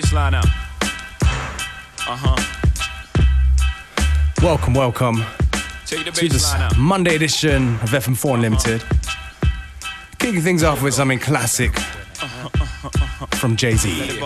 bass line out. Uh huh. Welcome, welcome Take the to this out. Monday edition of FM4 Unlimited. Kicking things off with something classic from Jay Z.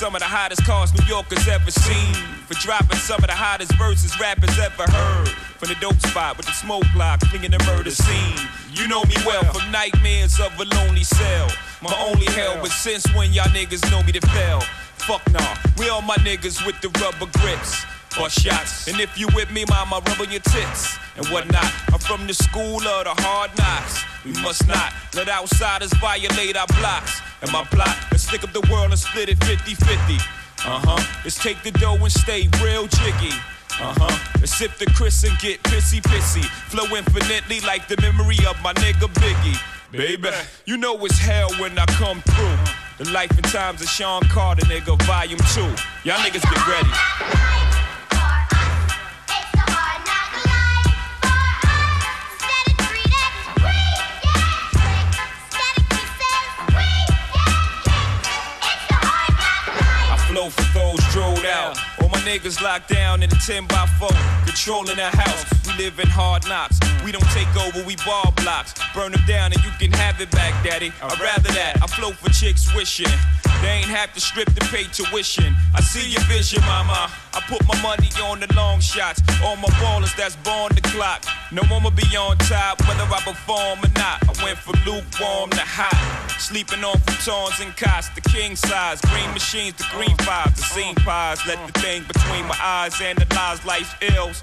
some of the hottest cars New Yorkers ever seen. For dropping some of the hottest verses rappers ever heard. From the dope spot with the smoke block, flinging the murder scene. You know me well from nightmares of a lonely cell. My only hell, but since when y'all niggas know me to fail? Fuck nah, we all my niggas with the rubber grips. Or shots, and if you with me, mama, rub on your tits and whatnot. I'm from the school of the hard knocks. We must not let outsiders violate our blocks. And my plot is stick up the world and split it 50 50. Uh huh. Let's take the dough and stay real jiggy. Uh huh. Let's sip the Chris and get pissy pissy. Flow infinitely like the memory of my nigga Biggie. Baby, you know it's hell when I come through. The life and times of Sean Carter, nigga, volume two. Y'all niggas get ready. Flow for those drilled out. All my niggas locked down in a 10 by 4, controlling the house. We live in hard knocks. We don't take over, we ball blocks. Burn them down and you can have it back, daddy. I'd rather that. I flow for chicks wishing. They ain't have to strip to pay tuition. I see your vision, mama. I put my money on the long shots. All my ballers that's born the clock. No one will be on top, whether I perform or not. I went from lukewarm to hot. Sleeping on futons and cots, the king size. Green machines, the green fives, the scene pies. Let the thing between my eyes analyze life's ills.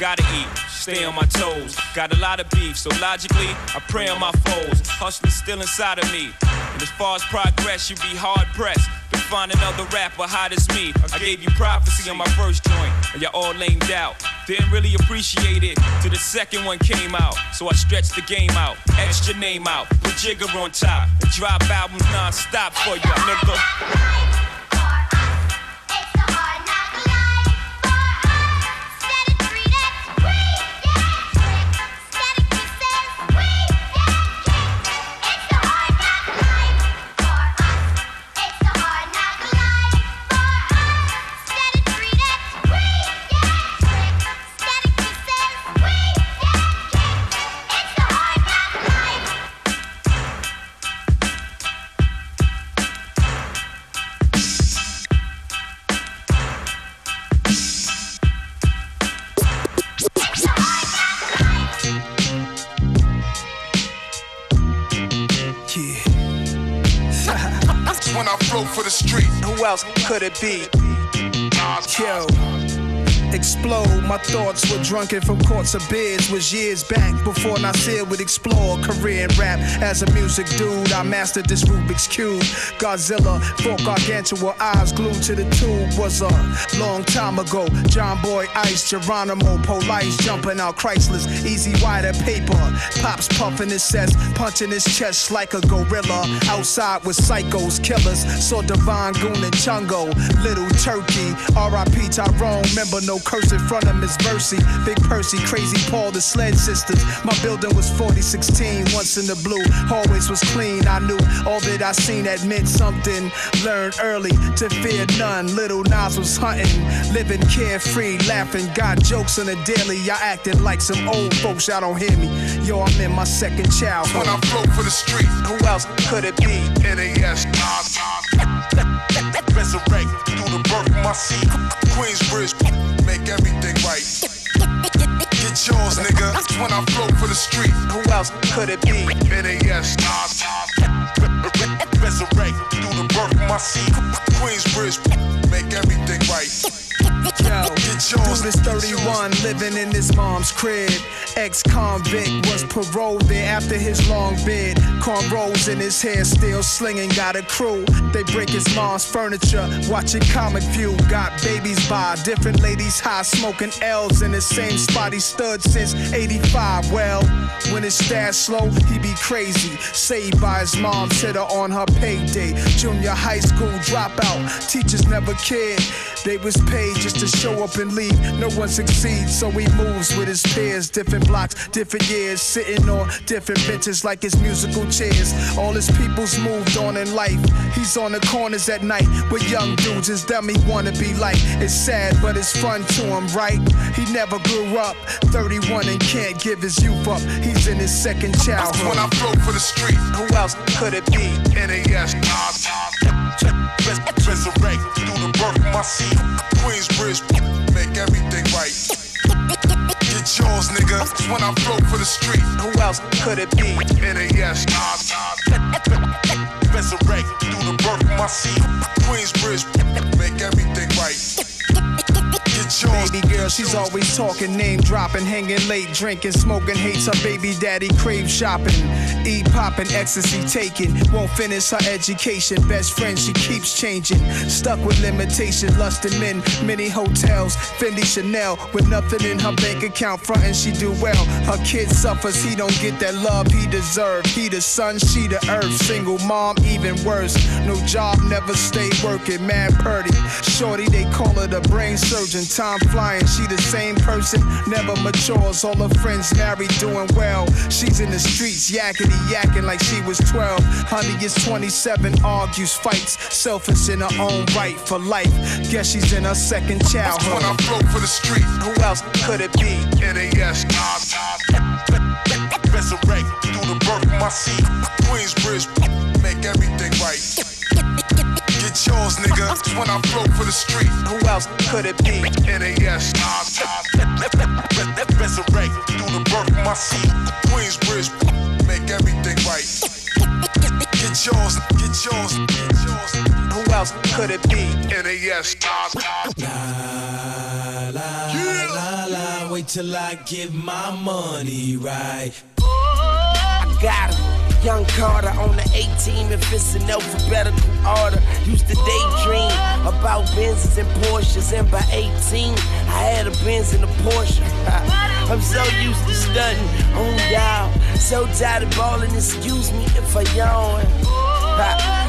Gotta eat, stay on my toes. Got a lot of beef, so logically, I pray on my foes. Hustling still inside of me. And as far as progress, you be hard pressed to find another rapper hot as me. I gave you prophecy on my first joint, and y'all all lamed out. Didn't really appreciate it till the second one came out. So I stretched the game out, your name out, put Jigga on top, and drop albums non-stop for ya, nigga. Could it be? Were drunken from courts of beers. Was years back before Nasir would explore career in rap. As a music dude, I mastered this Rubik's Cube. Godzilla, folk gargantua, eyes glued to the tube. Was a long time ago. John Boy Ice, Geronimo, Police jumping out Chryslers. E-Z Wider paper. Pops puffing his chest, punching his chest like a gorilla. Outside with psychos, killers. Saw Divine Goon and Chungo. Little Turkey, R.I.P. Tyrone. Remember no curse in front of Miss Mercy. Big Percy, Crazy Paul, the Sled Sisters. My building was 4016, once in the blue. Hallways was clean. I knew all that I seen that meant something. Learned early to fear none. Little Nas was hunting, living carefree, laughing. Got jokes on the daily. Y'all acting like some old folks. Y'all don't hear me. Yo, I'm in my second child. when. I flow for the street. Who else could it be? NAS, Nas, resurrect through the birth of my seed. Queensbridge, make everything When I flow for the street. Who else could it be? NAS, Nas. Resurrect through the birth of my seed. Queensbridge, make everything right. Yo, dude is 31, living in his mom's crib. Ex-convict was paroled there after his long bid. Cornrows in his hair, still slinging, got a crew. They break his mom's furniture, watching Comic View. Got babies by different ladies high, smoking L's in the same spot he stood since 85. Well, when his stash slow, he be crazy. Saved by his mom's hitter on her payday. Junior high school dropout, teachers never cared. They was paid just to show up No one succeeds, so he moves with his peers. Different blocks, different years, sitting on different benches like his musical chairs. All his people's moved on in life. He's on the corners at night with young dudes. His dumb he wanna be like. It's sad, but it's fun to him, right? He never grew up. 31 and can't give his youth up. He's in his second childhood. That's When. I flow for the street. Who else could it be? NAS, Nas. Res- Resurrect through the birth my seed. Queensbridge, make everything right. Get yours, nigga. When I flow for the street. Who else could it be? NAS, Nas. Resurrect through the birth of my seed. Queensbridge, make everything right. Baby girl, she's always talking, name dropping, hanging late, drinking, smoking, hates her baby daddy, crave shopping, eat popping, ecstasy taking, won't finish her education. Best friend, she keeps changing, stuck with limitation, lusting men, many hotels, Fendi Chanel, with nothing in her bank account, frontin' she do well. Her kid suffers, he don't get that love he deserve. He the sun, she the earth, single mom, even worse. No job, never stay working, mad purdy. Shorty, they call her the brain surgeon. Time flying, she the same person, never matures. All her friends married, doing well. She's in the streets, yakety yakking like she was 12. Honey is 27, argues, fights, selfish in her own right for life. Guess she's in her second When I childhood. flow for the street. Who else could it be? NAS, Nas. Resurrect through the birth of my seed. Queensbridge, make everything right. Get yours, nigga. When I flow for the street. Who else could it be? NAS, Nas. Resurrect through the birth of my seed. Queensbridge, make everything right. Get yours, get yours, get yours. Who else could it be? NAS, Nas. La la, wait till I get my money right. I got him. Young Carter on the 18 if it's in alphabetical order. Used to daydream about Benzes and Porsches, and by 18, I had a Benz and a Porsche. I'm so used to stunting on y'all. So tired of balling, excuse me if I yawn.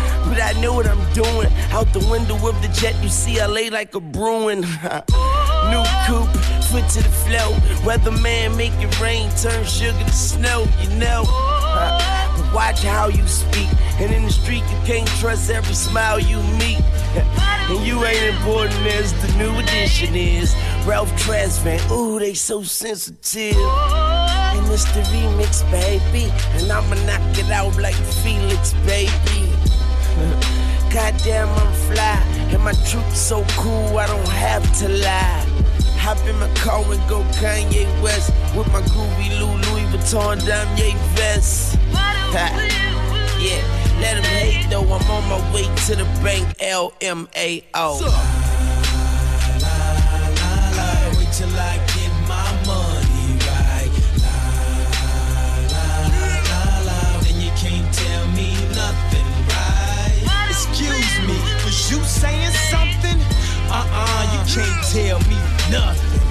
But I know what I'm doing. Out the window of the jet, you see I lay like a Bruin. New coupe, foot to the flow. Weatherman make it rain, turn sugar to snow, you know. Watch how you speak. And in the street, you can't trust every smile you meet. And you ain't important as the new edition is. Ralph Tresvant, ooh, they so sensitive. And it's the remix, baby. And I'ma knock it out like Felix, baby. Goddamn, I'm fly. And my truth so cool, I don't have to lie. Hop in my car and go Kanye West with my groovy Lou Louis Vuitton Damier vest. Yeah, let him hate though. I'm on my way to the bank. LMAO. La, wait till I get my money right. La la la la, then you can't tell me nothing, right? Excuse me, was you saying something? Uh-uh, you can't tell me nothing.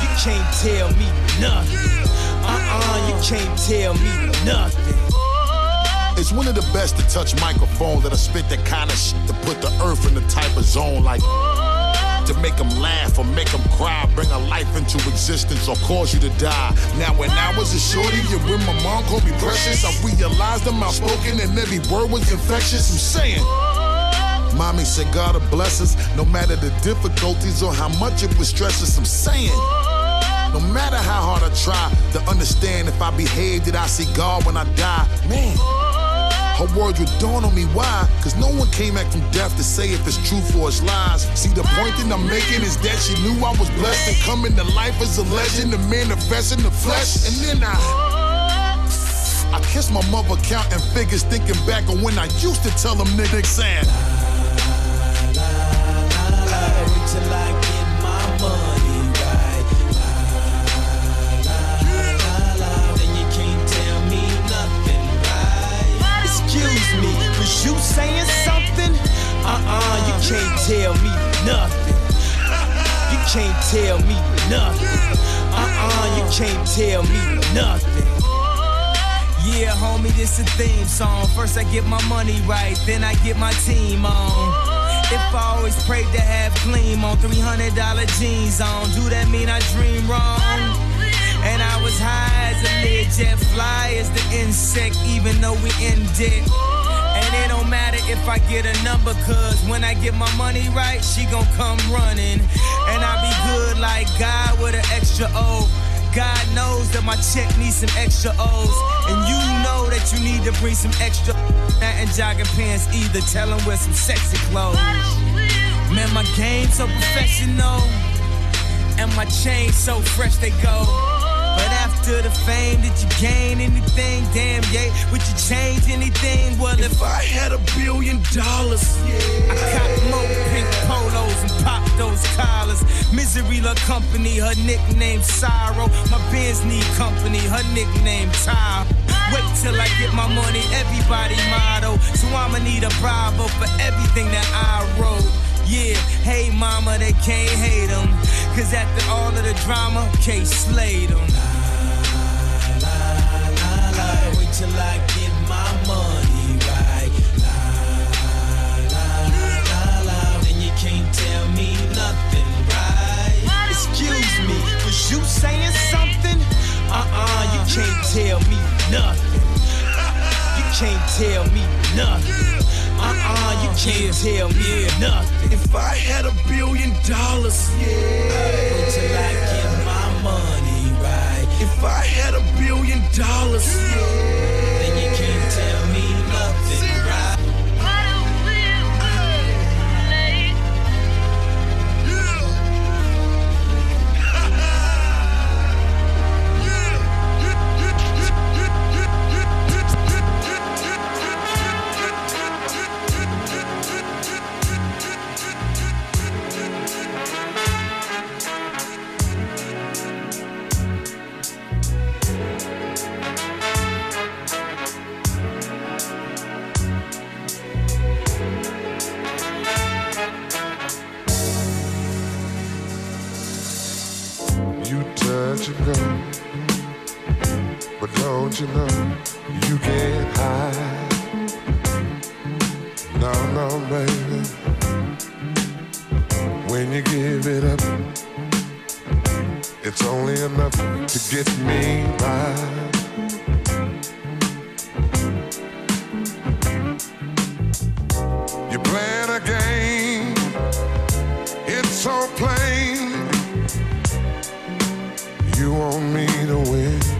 You can't tell me nothing. Uh-uh, you can't tell me nothing. It's one of the best to touch microphones that I spit that kind of shit to put the earth in the type of zone like to make them laugh or make them cry, bring a life into existence or cause you to die. Now when I was a shorty and when my mom called me precious, I realized I'm outspoken and every word was infectious. I'm saying. Mommy said God will bless us, no matter the difficulties or how much it would stress us. I'm saying. No matter how hard I try to understand if I behave, did I see God when I die? Man, Her words would dawn on me why. Cause no one came back from death to say if it's truth or it's lies. See, the point that I'm making is that she knew I was blessed and coming to life as a legend, a manifest in the flesh. And then I. I kiss my mother counting figures, thinking back on when I used to tell them niggas saying. You saying something? Uh-uh, you can't tell me nothing. You can't tell me nothing. Uh-uh, you can't tell me nothing. Yeah, homie, this a theme song. First I get my money right, then I get my team on. If I always prayed to have clean on $300 jeans on, do that mean I dream wrong? And I was high as a jet, fly as the insect, even though we in debt. It don't matter if I get a number, cause when I get my money right, she gon' come running. And I be good like God with an extra O. God knows that my check needs some extra O's. And you know that you need to bring some extra and jogging pants either. Tell them wear some sexy clothes. Man, my game so professional. And my chain so fresh they go. After the fame, did you gain anything? Damn, yeah. Would you change anything? Well, if, I had a billion dollars, I cop more pink polos and pop those collars. Misery love company, her nickname Sorrow. My Benz need company, her nickname Time. Wait till I get my money, everybody motto. So I'ma need a bravo for everything that I wrote. Yeah, hey mama, they can't hate them. Cause after all of the drama, K slayed them. Till I get my money right. La, la, la, la. Then you can't tell me nothing, right? Excuse me, was you saying something? Uh-uh, you can't tell me nothing. You can't tell me nothing. Uh-uh, you can't tell me nothing. If I had a billion dollars, yeah. Wait till I get my money right. If I had a billion dollars, yeah. Then you can't tell me only enough to get me by. You're playing a game, it's so plain. You want me to win.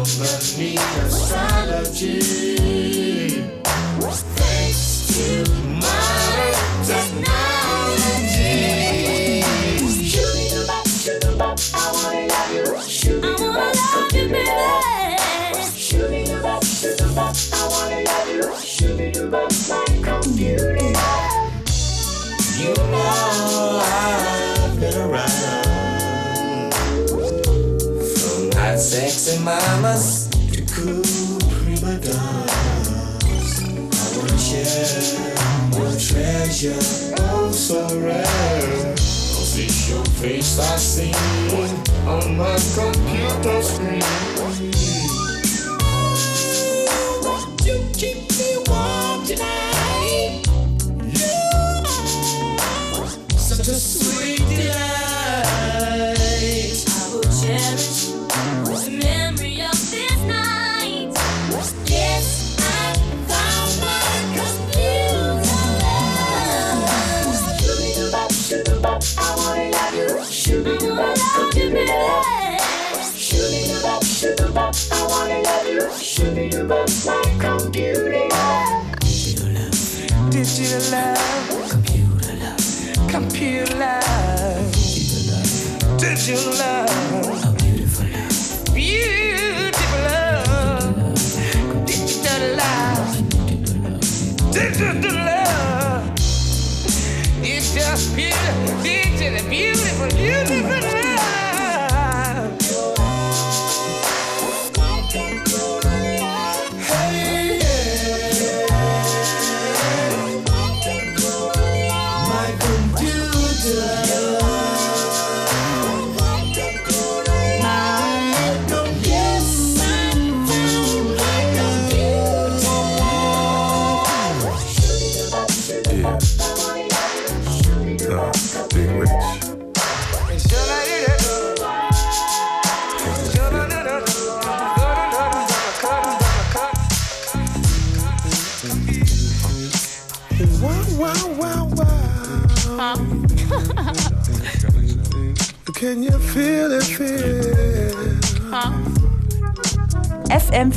company need Thanks strategy. modern technology. Love you. Shooty I wanna love you, I'm computer. You know I've been around. sexy mamas, the cool prima donnas. I want you, more treasure, oh so rare. Position face I see on my computer screen. I wanna love you. Shimmy you up like computer love. Digital love. Computer love. Computer love. Digital love. Digital beautiful love. Beautiful love. Digital love. Digital love. It's just beautiful. Digital, beautiful.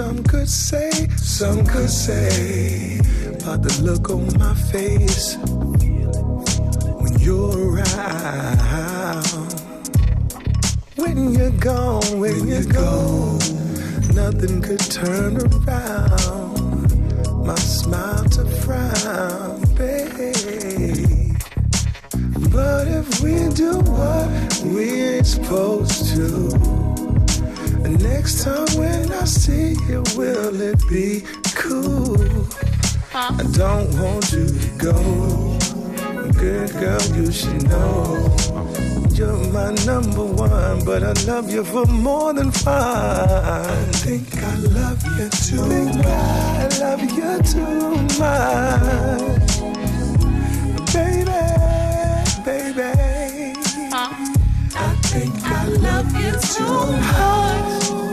Some could say, some could say, about the look on my face when you're around. When you're gone, when, you're gone, nothing could turn around my smile to frown, babe. But if we do what we ain't supposed to, next time when I see you, will it be cool? I don't want you to go. Good girl, you should know. You're my number one, but I love you for more than fun. I think I love you too think I love you too much. Baby, baby. I think I love you too much.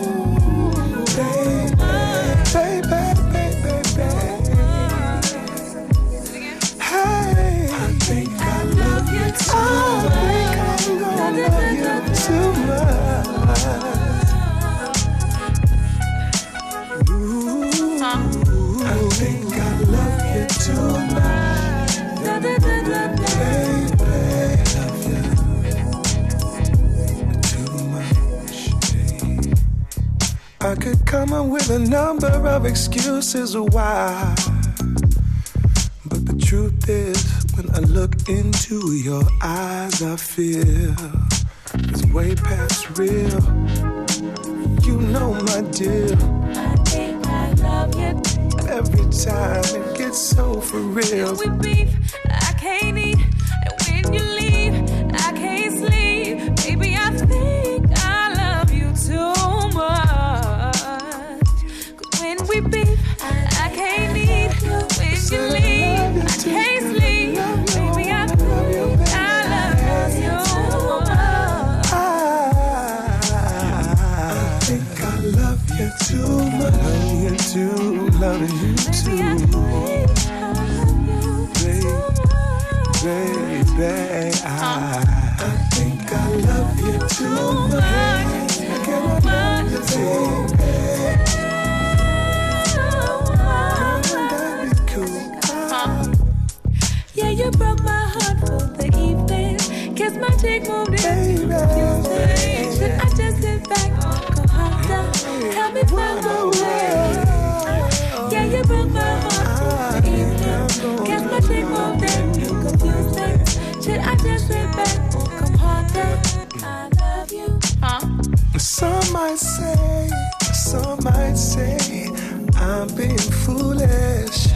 I could come up with a number of excuses why. But the truth is, when I look into your eyes, I feel it's way past real. You know, my dear. I think I love you. Every time it gets so for real. We beef, I can't eat, evening. Kiss my cheek, moved it. Should I just sit back, go harder? Tell me find my way. Yeah, you broke my heart for evening. Kiss my cheek, moved it. Confusing. Should I just sit back, come harder? I love you. Huh? Some might say, some might say, I'm being foolish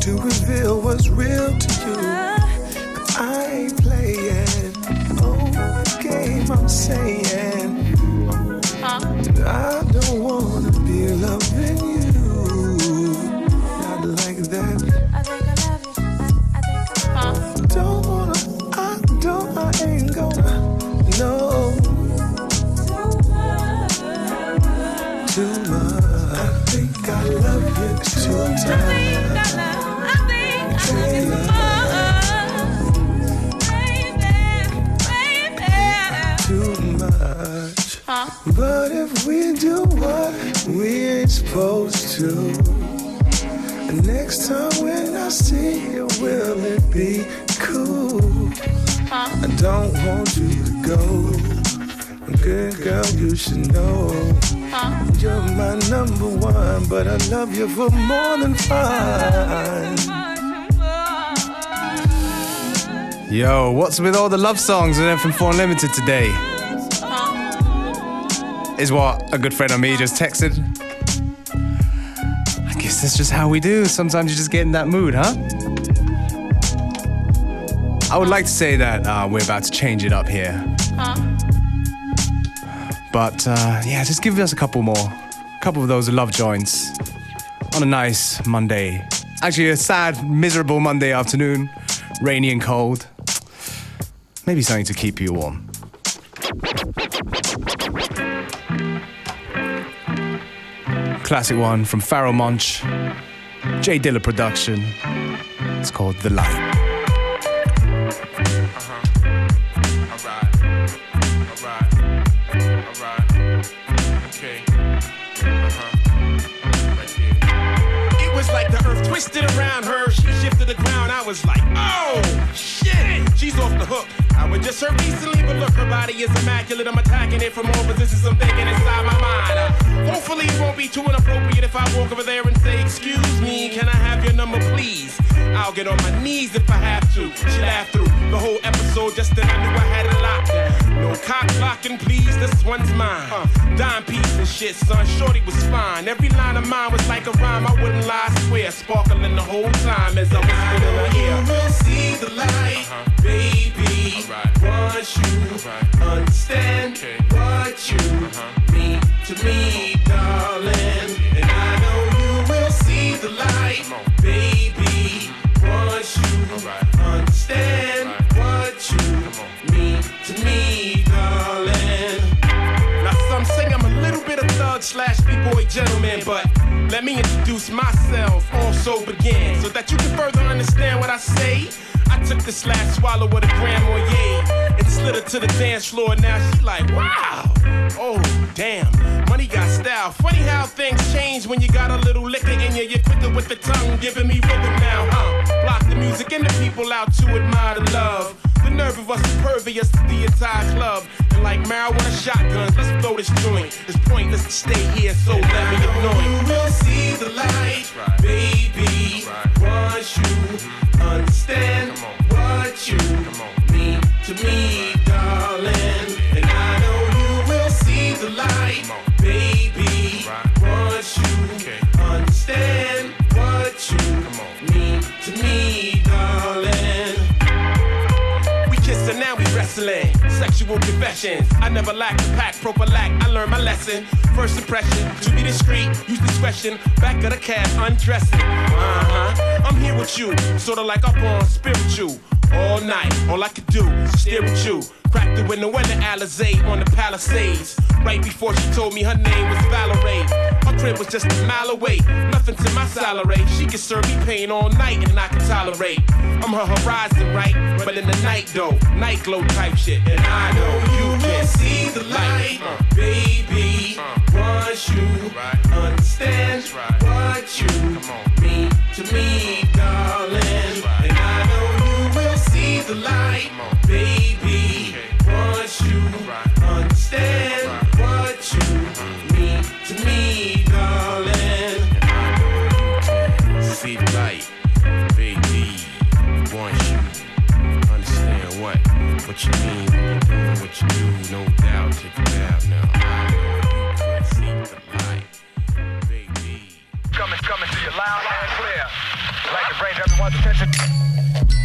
to reveal what's real to you. 'Cause I ain't playing, the I'm saying. If we do what we ain't supposed to, next time when I see you, will it be cool? I don't want you to go. Good girl, you should know. You're my number one, but I love you for more than fun. Yo, what's with all the love songs on FM4 Unlimited today? Is what a good friend of me just texted. I guess that's just how we do. Sometimes you just get in that mood, huh? I would like to say that uh, we're about to change it up here. But uh, yeah, just give us a couple more. A couple of those love joints on a nice Monday. Actually, a sad, miserable Monday afternoon, rainy and cold. Maybe something to keep you warm. Classic one from Pharoahe Monch, J Dilla production. It's called The Light. It was like the earth twisted around her. She shifted the ground. I was like, oh, shit. She's off the hook. I But just her recently, but look, her body is immaculate. I'm attacking it from all positions. I'm thinking inside my mind. Uh, hopefully, it won't be too inappropriate if I walk over there and say, Excuse me, can I have your number, please? I'll get on my knees if I have to. She laughed through the whole episode just then I knew I had it locked. No cock blocking, please, this one's mine. Uh, dime piece and shit, son. Shorty was fine. Every line of mine was like a rhyme. I wouldn't lie, I swear. Sparkling the whole time as I was in her ear. See the light, baby. Once you understand what you mean to me, darling. And I know you will see the light, baby. Once you understand what you mean to me, darling. And I know you will see the light, baby. Once you understand what you mean to me, darling. Now some say I'm a little bit of thug slash b-boy gentleman, but let me introduce myself, also begin, so that you can further understand what I say. I took this last swallow with a Grand Marnier and slid her to the dance floor. Now she's like, wow, oh damn, money got style. Funny how things change when you got a little liquor in you. You're quicker with the tongue, giving me rhythm now, huh? Block the music and the people out to admire the love. The nerve of us impervious to the entire club. And like marijuana shotguns, let's blow this joint. It's pointless to stay here, so let me anoint. You will see the light, I never lack pack, prophylact. I learned my lesson. First impression, to be discreet, use discretion. Back of the cab, undressing. Uh huh. I'm here with you, sorta like up on spiritual. All night, all I could do stare at you. Cracked the window in the Alizé on the Palisades. Right before she told me her name was Valerie. Her crib was just a mile away. Nothing to my salary. She can serve me pain all night and I can tolerate. I'm her horizon, right? But in the night though, night glow type shit. And I know you can see the light, baby. Once you understand what you mean to me, darling. And I know you will see the light, baby. Once you understand what you mean when you're doing what you do, no doubt. Check it out now. I know you could see the light, baby. Coming, coming to you loud and clear. Like to bring everyone's attention.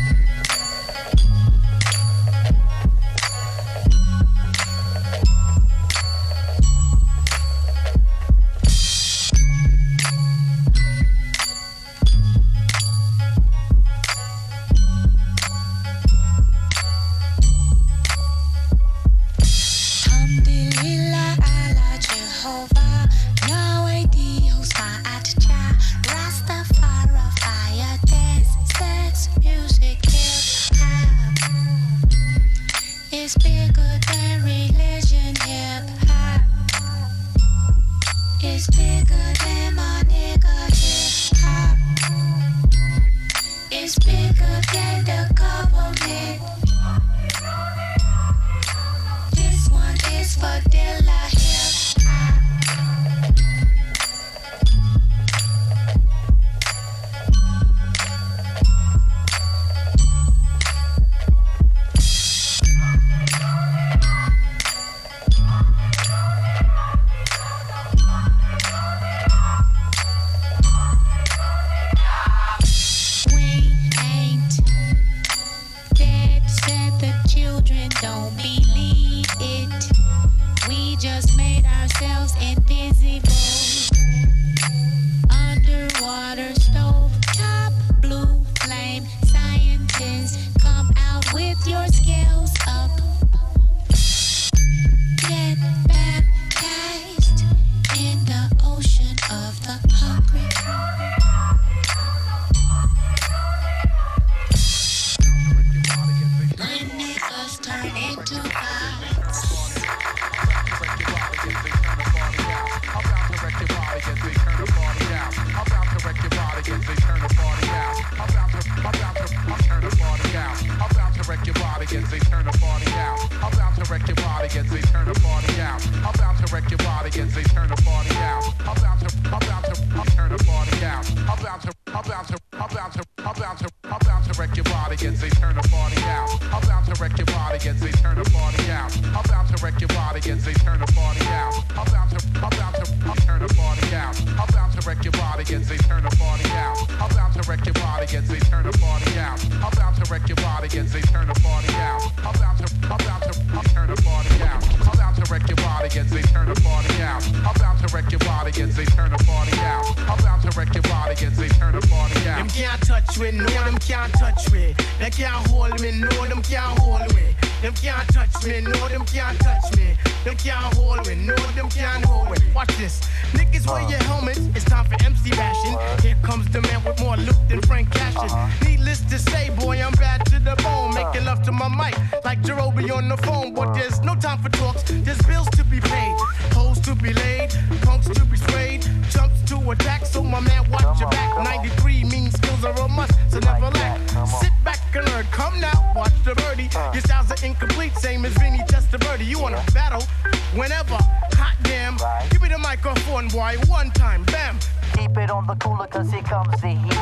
Comes the heat.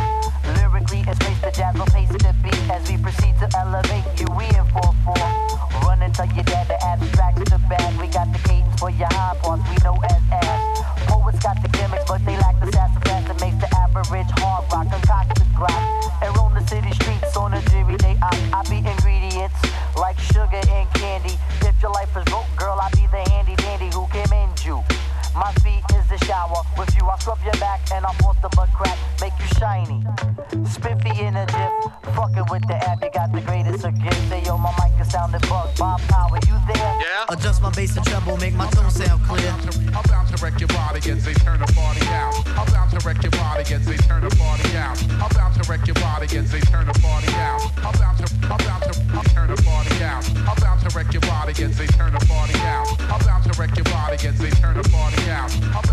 Lyrically, it's pace the jazz will pace the beat as we proceed to elevate you. We in 4-4. Run and tell your dad the abstract's the bad. We got the cadence for your high parts we know as ass. Poets got the gimmicks, but they lack the sassafras that makes the average hard rock concocted grok. And roam the city streets on a dreary day. I, I be ingredients like sugar and candy. If your life is broke, girl, I be the handy dandy who can mend you. My feet is the shower. With you, I scrub your back and I Spiffy in a jiff, fucking with the app, you got the greatest of gifts. Say yo, my mic is sounding bug. Bob Power, you there? Yeah. Adjust my bass and treble, make my tone sound clear. I'm about to wreck your body as they turn the party out. I'm about to wreck your body as they turn the party out. I'm about to wreck your body as they turn the party out. I'm about to, I'm about to, I'm turn the party out. I'm about to wreck your body as they turn the party out. I'm about to wreck your body as they turn the party out. I'm about to, I'm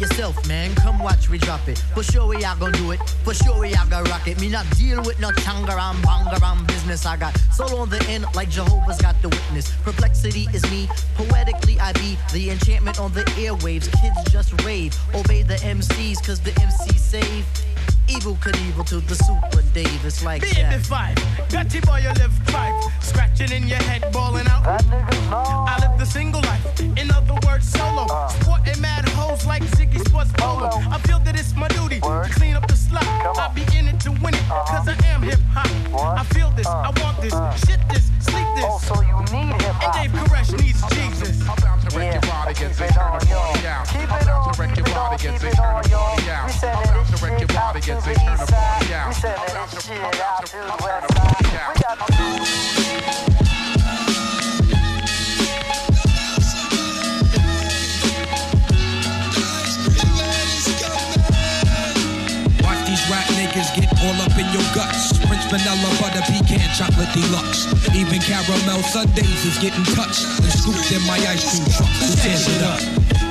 yourself, man. Come watch we drop it. For sure we are gonna do it. For sure we are gonna rock it. Me not deal with no changaram, bangaram business. I got soul on the end like Jehovah's got the witness. Perplexity is me. Poetically I be the enchantment on the airwaves. Kids just rave. Obey the MCs cause the MCs save. Evel Knievel to the Super Dave. It's like Baby that. five, got you by your left five, scratching in your head, balling out. I live the single life, in other words, solo. Sporting mad hoes like Ziggy Sports Polo. I feel that it's my duty to clean up the slop. I be in it to win it, cause I am hip hop. I feel this, I want this, shit this, sleep deluxe. Even caramel sundaes is getting touched and scooped in my ice cream truck. Tears it up?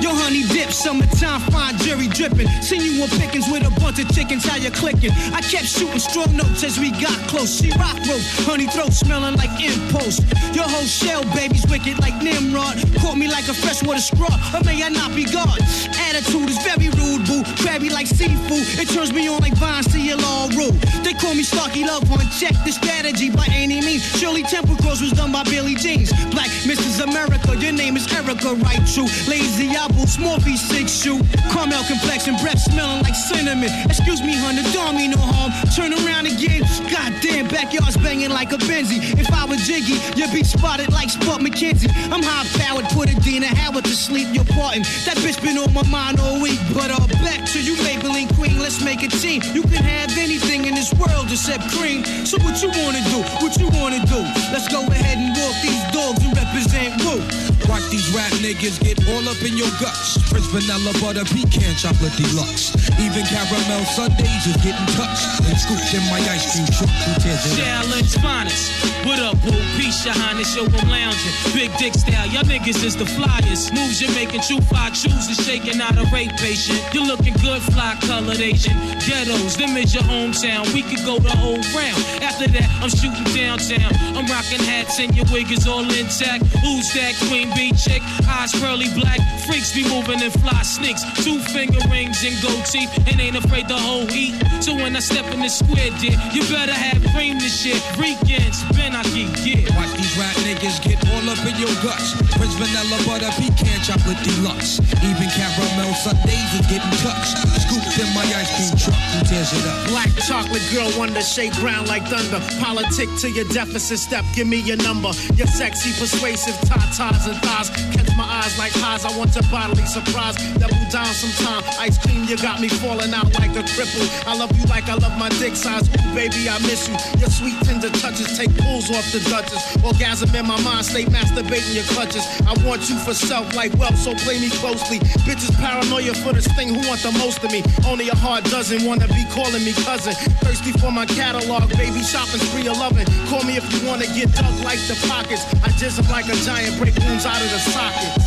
Yo, honey dip, summertime, fine jury dripping. Seen you on pickings with a bunch of chickens, how you clicking? I kept shooting strong notes as we got close. She rock rope, honey throat smelling like impost. Your whole shell, baby's wicked like Nimrod. Caught me like a freshwater straw, or may I not be God? Attitude is very rude, boo. Crabby like seafood, it turns me on like vines to your law rule. They call me Starky Love One, check the strategy by any means. Shirley Temple Cross was done by Billy Jeans. Black Mrs. America, your name is Erica, right? True. Lazy apple, small piece, six shoe. Caramel complexion, breath smelling like cinnamon. Excuse me, honey, don't mean no harm. Turn around again. Goddamn, backyard's banging like a Benzie. If I was Jiggy, you'd be spotted like Spuds MacKenzie. I'm high powered, put a Dina Howard to sleep. You're parting. That bitch been on my mind all week. But uh, back to you, Maybelline Queen. Let's make a team. You can have anything in this world except cream. So what you wanna do? What you wanna do? Let's go ahead and walk these dogs and represent Wu. Watch these rap niggas get all up in your guts. Prince Vanilla Butter Pecan Chocolate Deluxe. Even caramel Sundays is getting touched and scooped in my ice cream truck. Who tears it? Challenge finest. What up, boo? Peace, your highness, yo, I'm lounging. Big dick style, y'all niggas is the flyers. Moves you're making, true fly chooses, shaking out a rape patient. You're looking good, fly colored Asian. Ghettos, them is your hometown. We could go the whole round. After that, I'm shooting downtown. I'm rocking hats and your wig is all intact. Who's that queen bee chick? Eyes pearly black. Freaks be moving and fly sneaks. Two finger rings and gold teeth and ain't afraid to hold heat. So when I step in the square, dear, you better have cream this shit. Weekends, Ben I can get yeah. Watch these rap niggas get all up in your guts. Prince Vanilla Butter Pecan Chocolate Deluxe. Even caramel Sundays is getting touched. Scooped in my ice cream truck. Who tears it up? Black chocolate girl wonder, shake brown like thunder. Politic to your deficit step, give me your number. Your sexy, persuasive tatas and Catch my eyes like highs, I want your bodily surprise. Double down sometime. Ice cream, you got me falling out like a cripple. I love you like I love my dick size. Ooh, baby, I miss you. Your sweet, tender touches take pulls off the Duchess. Orgasm in my mind, stay masturbating your clutches. I want you for self like wealth, so play me closely. Bitches paranoia for this thing, who want the most of me? Only a hard dozen wanna be calling me cousin. Thirsty for my catalog, baby, shopping spree of loving. Call me if you wanna get dug like the pockets. I jizz like a giant, break rooms out of the sockets.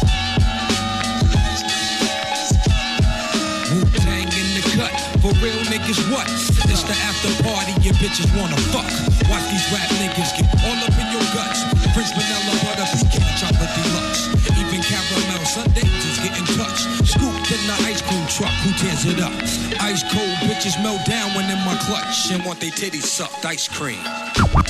Wu Tang in the cut. For real niggas, what? It's the after party your bitches wanna fuck. Watch these rap niggas get all up in your guts. Prince Vanilla Butter Pecan Chocolate Deluxe. Even caramel Sundays is getting touched. Scooped in the ice cream truck. Who tears it up? Ice cold bitches melt down when in my clutch and want they titties sucked. Ice cream. When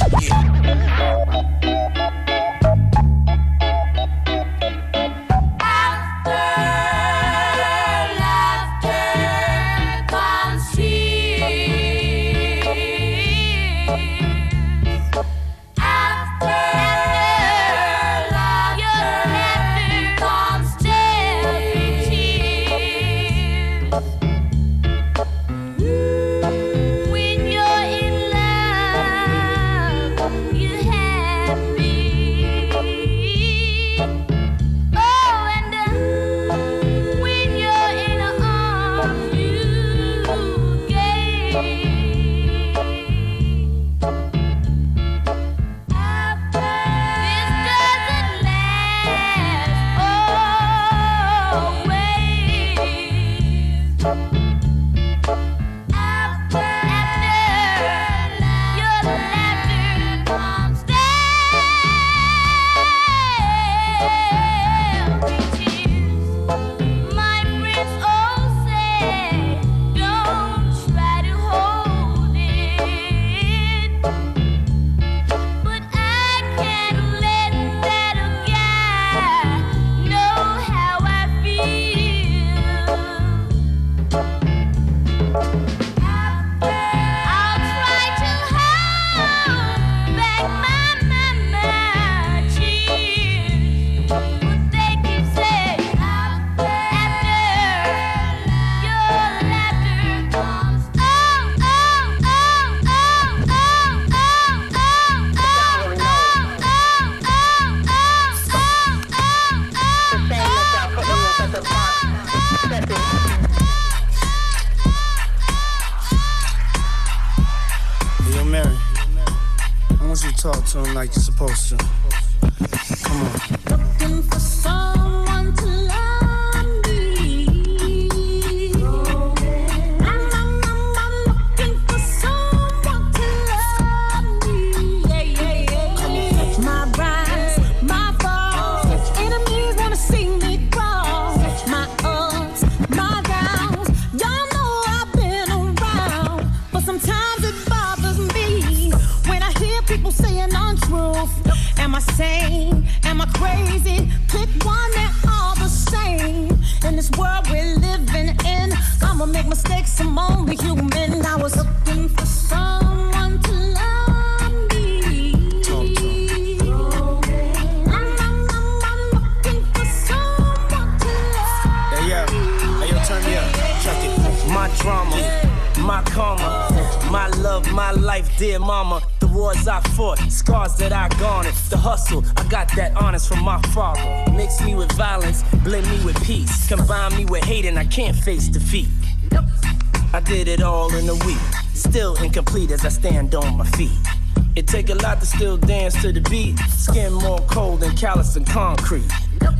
Hands to the beat. Skin more cold than callous and concrete.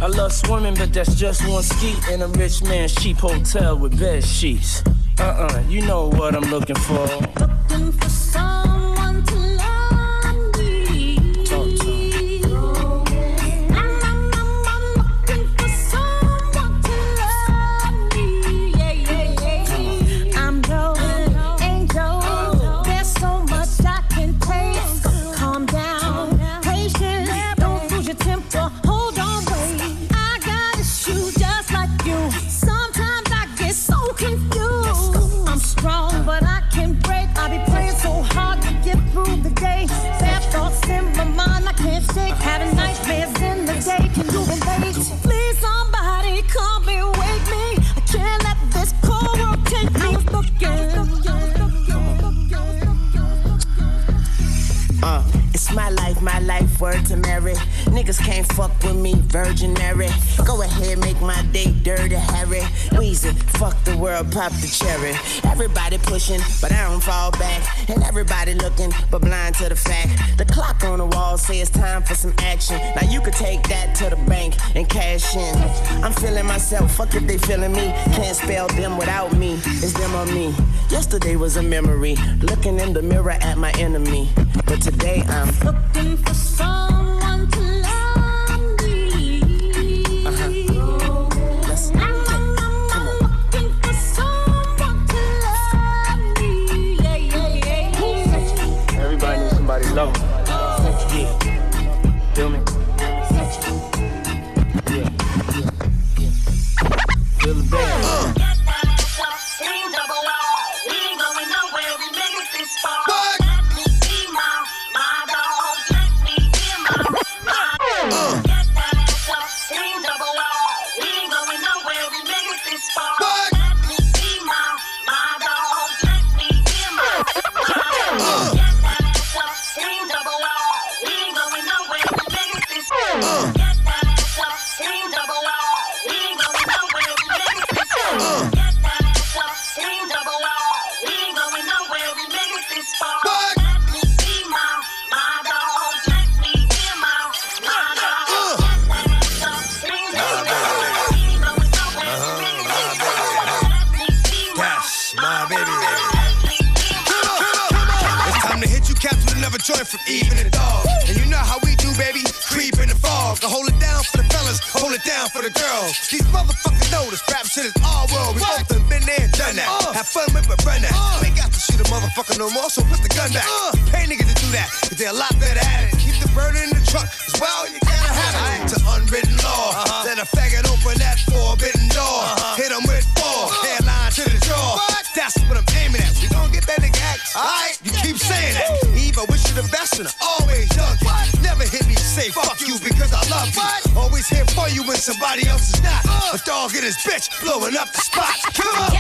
I love swimming, but that's just one ski in a rich man's cheap hotel with bed sheets. Uh uh, you know what I'm looking for. Looking for some Niggas can't fuck with me, virgin Mary. Go ahead, make my day dirty, Harry. Weezy, fuck the world, pop the cherry. Everybody pushing, but I don't fall back. And everybody looking, but blind to the fact. The clock on the wall says time for some action. Now you could take that to the bank and cash in. I'm feeling myself, fuck if they feeling me. Can't spell them without me. It's them or me. Yesterday was a memory, looking in the mirror at my enemy. But today I'm looking for some. love. spot. Come on.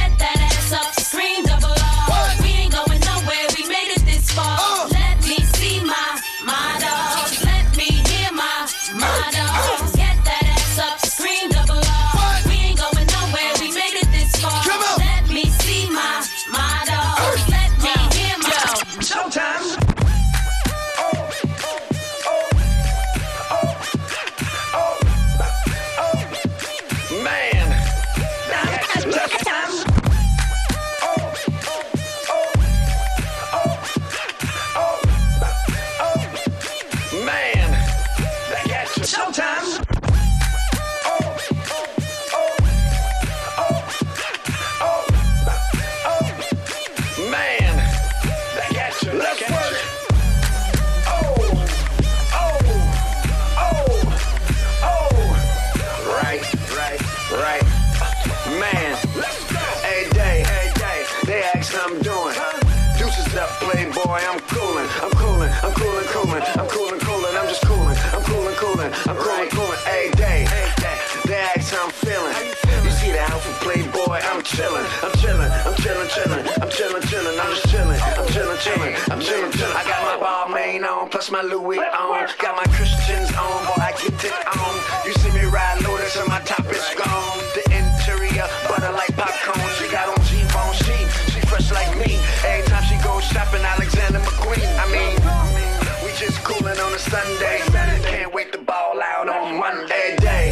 Monday. Day,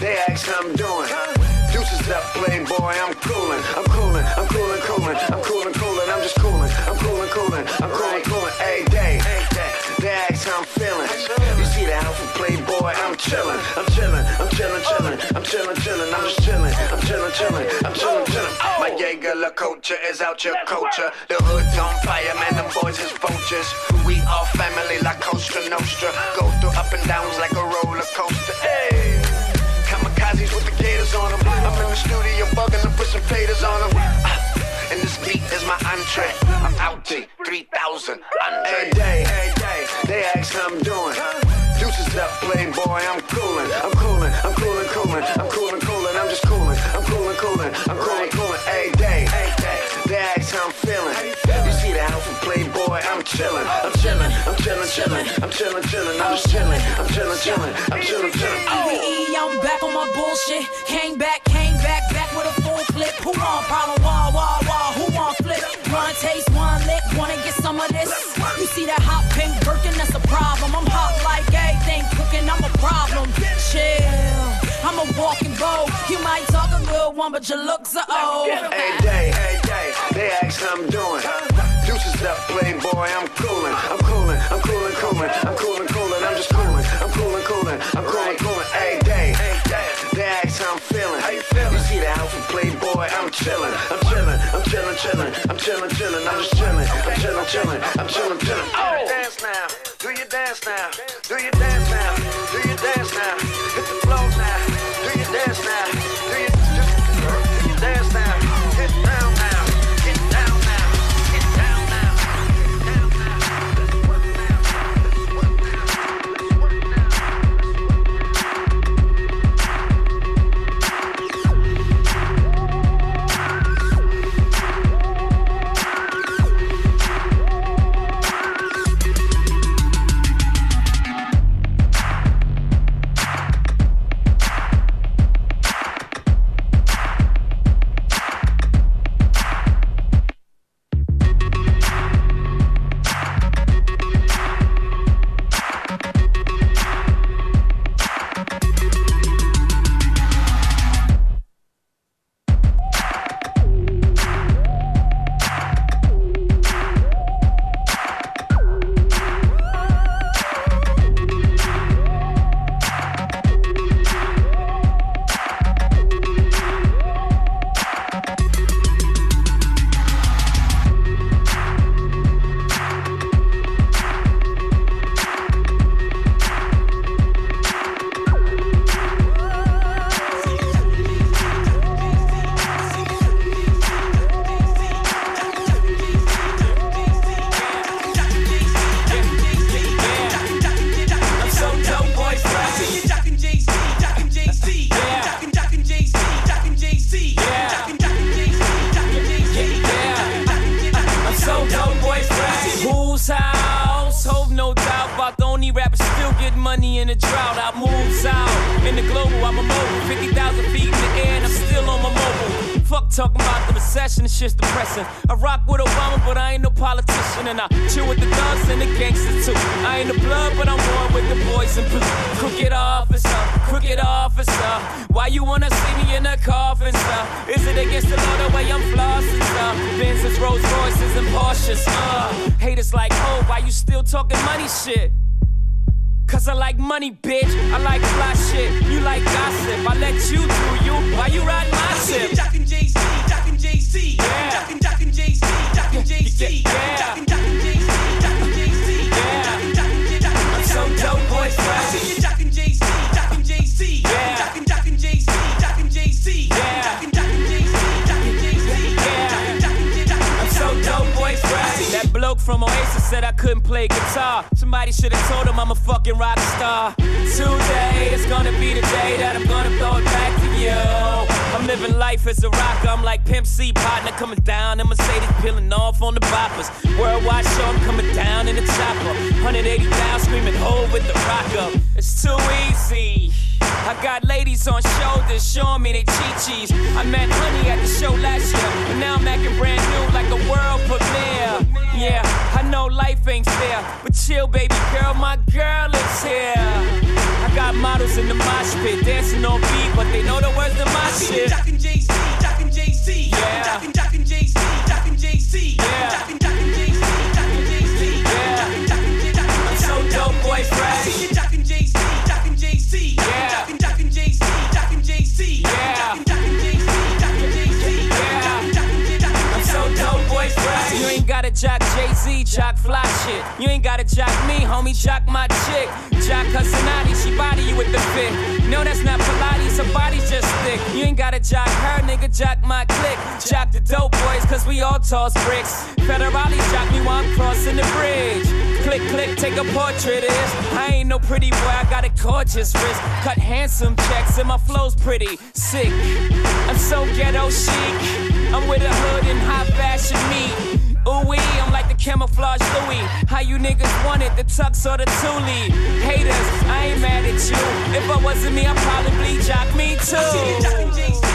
they ask how I'm doing. Deuces up, playboy, I'm coolin', I'm coolin', I'm coolin', coolin', I'm coolin', coolin', I'm just coolin', I'm coolin', coolin', I'm coolin', coolin', a day. They ask how I'm feelin'. You see the outfit, playboy, I'm chillin', I'm chillin', I'm chillin', chillin', I'm chillin', chillin', I'm just chillin', I'm chillin', chillin', I'm chillin', chillin'. My oh. Jaeger La culture is out your culture. The hood's on fire, man, them boys is vultures. We all family like Costa Nostra. Go through up and downs like a roller coaster. Hey. Kamikazes with the gators on them. I'm in the studio bugging to put some faders on them. Uh, and this beat is my entree. I'm out to 3,000. Every day, every day, they ask how I'm doing. Deuces up, playboy, I'm coolin', I'm coolin', I'm coolin', coolin', I'm coolin', coolin', I'm just coolin', I'm coolin', coolin', I'm coolin', coolin', every day, every day, they ask how I'm feelin'. You see the outfit, playboy, I'm chillin', I'm chillin', I'm chillin', chillin', I'm chillin', chillin', I'm just chillin', I'm chillin', chillin', I'm chillin', chillin'. Oh. EVE, I'm back on my bullshit. Came back, came back, back with a full clip. Who want problem? Wah, problem. Chill. I'm a walking bow. You might talk a good one, but your looks are old. Every day, every day, they ask how I'm doing. Deuces up, playboy, I'm coolin', I'm coolin', I'm coolin', coolin', I'm coolin', coolin', I'm just coolin', I'm coolin', coolin', I'm coolin', coolin', every day, they ask how I'm feelin'. You feeling? You see the outfit, playboy, I'm chillin', I'm chillin', I'm chillin', chillin', I'm chillin', chillin', I'm just chillin', I'm chillin', chillin', I'm chillin', chillin'. Oh, dance now, do your dance now, do your dance now, do your dance now, money in a drought. I moves out in the global. I'm a mobile, 50,000 feet in the air, and I'm still on my mobile. Fuck talking about the recession, it's just depressing. I rock with Obama, but I ain't no politician, and I chill with the thugs and the gangsters too. I ain't the blood, but I'm one with the boys in blue. Crooked officer, crooked officer. Why you wanna see me in a coffin, sir? Is it against the law the way I'm flossing, sir? Benzes, Rolls Royces, and Porsches, uh. Haters like, oh, why you still talking money shit? Cause I like money, bitch. I like fly shit. You like gossip. I let you do you. Why you ride my ship? Jockin' Jay-Z, Jockin' Jay-Z. Yeah. Jockin' Jockin' Jay-Z, Jockin' Jay-Z. Yeah. Jockin' from said I couldn't play guitar. Somebody should have told him I'm a fucking rock star. Today is gonna be the day that I'm gonna throw it back to you. I'm living life as a rocker. I'm like Pimp C partner coming down in Mercedes, peeling off on the boppers. Worldwide show, I'm coming down in the chopper. 180 down, screaming ho with the rock up. It's too easy. I got ladies on shoulders showing me they chi-chis. I met Honey at the show last year, but now I'm acting brand new like a world premiere. Yeah, I know life ain't fair, but chill, baby girl, my girl is here. I got models in the mosh pit dancing on beat, but they know the words to my. Jock her, nigga, jock my click. Jock the dope boys, cause we all toss bricks. Federale jock me while I'm crossing the bridge. Click, click, take a portrait of this. I ain't no pretty boy, I got a gorgeous wrist. Cut handsome checks, and my flow's pretty sick. I'm so ghetto chic. I'm with a hood and high fashion meat. Ooh wee, I'm like the camouflage Louis. How you niggas wanted the tux or the Thule? Haters, I ain't mad at you. If I wasn't me, I'd probably jock me too.